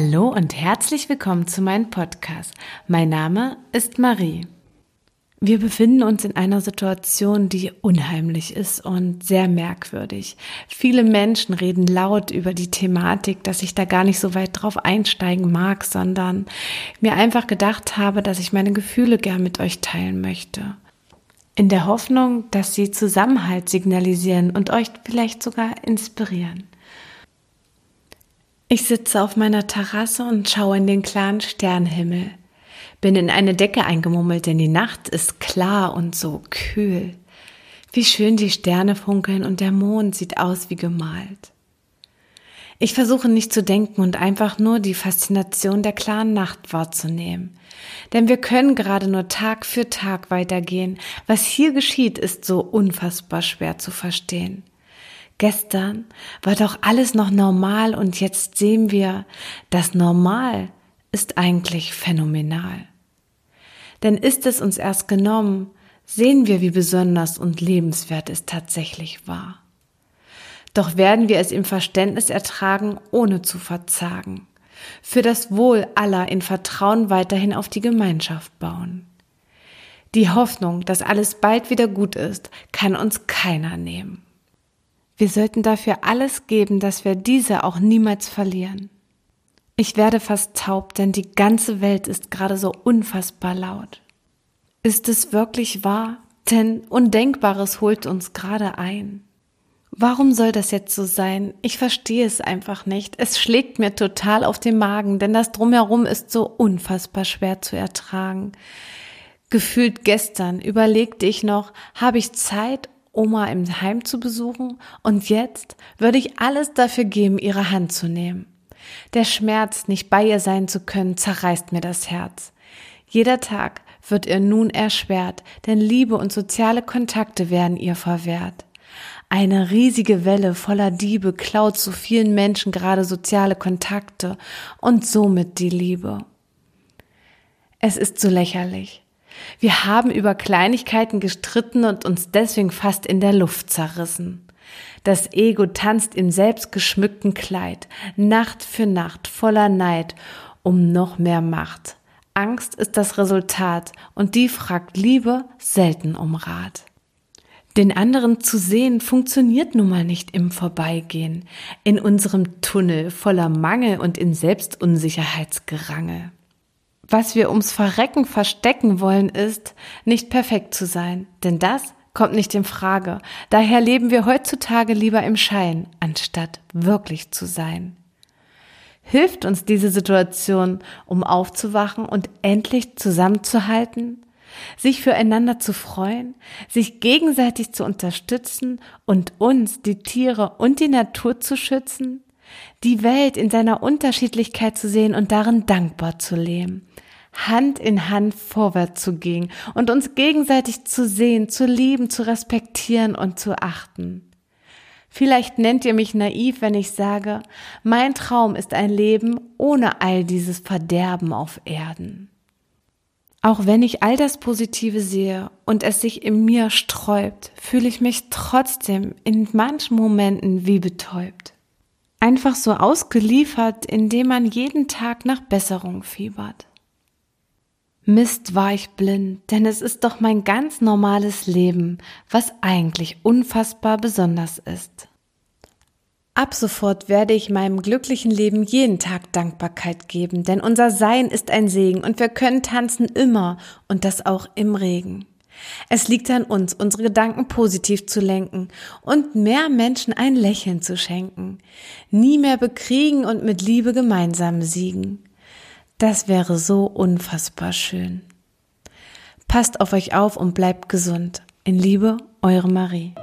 Hallo und herzlich willkommen zu meinem Podcast. Mein Name ist Marie. Wir befinden uns in einer Situation, die unheimlich ist und sehr merkwürdig. Viele Menschen reden laut über die Thematik, dass ich da gar nicht so weit drauf einsteigen mag, sondern mir einfach gedacht habe, dass ich meine Gefühle gern mit euch teilen möchte. In der Hoffnung, dass sie Zusammenhalt signalisieren und euch vielleicht sogar inspirieren. Ich sitze auf meiner Terrasse und schaue in den klaren Sternhimmel. Bin in eine Decke eingemummelt, denn die Nacht ist klar und so kühl. Wie schön die Sterne funkeln und der Mond sieht aus wie gemalt. Ich versuche nicht zu denken und einfach nur die Faszination der klaren Nacht wahrzunehmen. Denn wir können gerade nur Tag für Tag weitergehen. Was hier geschieht, ist so unfassbar schwer zu verstehen. Gestern war doch alles noch normal und jetzt sehen wir, das Normal ist eigentlich phänomenal. Denn ist es uns erst genommen, sehen wir, wie besonders und lebenswert es tatsächlich war. Doch werden wir es im Verständnis ertragen, ohne zu verzagen. Für das Wohl aller in Vertrauen weiterhin auf die Gemeinschaft bauen. Die Hoffnung, dass alles bald wieder gut ist, kann uns keiner nehmen. Wir sollten dafür alles geben, dass wir diese auch niemals verlieren. Ich werde fast taub, denn die ganze Welt ist gerade so unfassbar laut. Ist es wirklich wahr? Denn Undenkbares holt uns gerade ein. Warum soll das jetzt so sein? Ich verstehe es einfach nicht. Es schlägt mir total auf den Magen, denn das drumherum ist so unfassbar schwer zu ertragen. Gefühlt gestern überlegte ich noch, habe ich Zeit Oma im Heim zu besuchen und jetzt würde ich alles dafür geben, ihre Hand zu nehmen. Der Schmerz, nicht bei ihr sein zu können, zerreißt mir das Herz. Jeder Tag wird ihr nun erschwert, denn Liebe und soziale Kontakte werden ihr verwehrt. Eine riesige Welle voller Diebe klaut so vielen Menschen gerade soziale Kontakte und somit die Liebe. Es ist so lächerlich. Wir haben über Kleinigkeiten gestritten und uns deswegen fast in der Luft zerrissen. Das Ego tanzt im selbstgeschmückten Kleid, Nacht für Nacht voller Neid um noch mehr Macht. Angst ist das Resultat und die fragt Liebe selten um Rat. Den anderen zu sehen funktioniert nun mal nicht im Vorbeigehen, in unserem Tunnel voller Mangel und in Selbstunsicherheitsgerangel. Was wir ums Verrecken verstecken wollen, ist, nicht perfekt zu sein, denn das kommt nicht in Frage. Daher leben wir heutzutage lieber im Schein, anstatt wirklich zu sein. Hilft uns diese Situation, um aufzuwachen und endlich zusammenzuhalten, sich füreinander zu freuen, sich gegenseitig zu unterstützen und uns, die Tiere und die Natur zu schützen? die Welt in seiner Unterschiedlichkeit zu sehen und darin dankbar zu leben, Hand in Hand vorwärts zu gehen und uns gegenseitig zu sehen, zu lieben, zu respektieren und zu achten. Vielleicht nennt ihr mich naiv, wenn ich sage, mein Traum ist ein Leben ohne all dieses Verderben auf Erden. Auch wenn ich all das Positive sehe und es sich in mir sträubt, fühle ich mich trotzdem in manchen Momenten wie betäubt einfach so ausgeliefert, indem man jeden Tag nach Besserung fiebert. Mist war ich blind, denn es ist doch mein ganz normales Leben, was eigentlich unfassbar besonders ist. Ab sofort werde ich meinem glücklichen Leben jeden Tag Dankbarkeit geben, denn unser Sein ist ein Segen und wir können tanzen immer und das auch im Regen. Es liegt an uns, unsere Gedanken positiv zu lenken und mehr Menschen ein Lächeln zu schenken. Nie mehr bekriegen und mit Liebe gemeinsam siegen. Das wäre so unfassbar schön. Passt auf euch auf und bleibt gesund. In Liebe, eure Marie.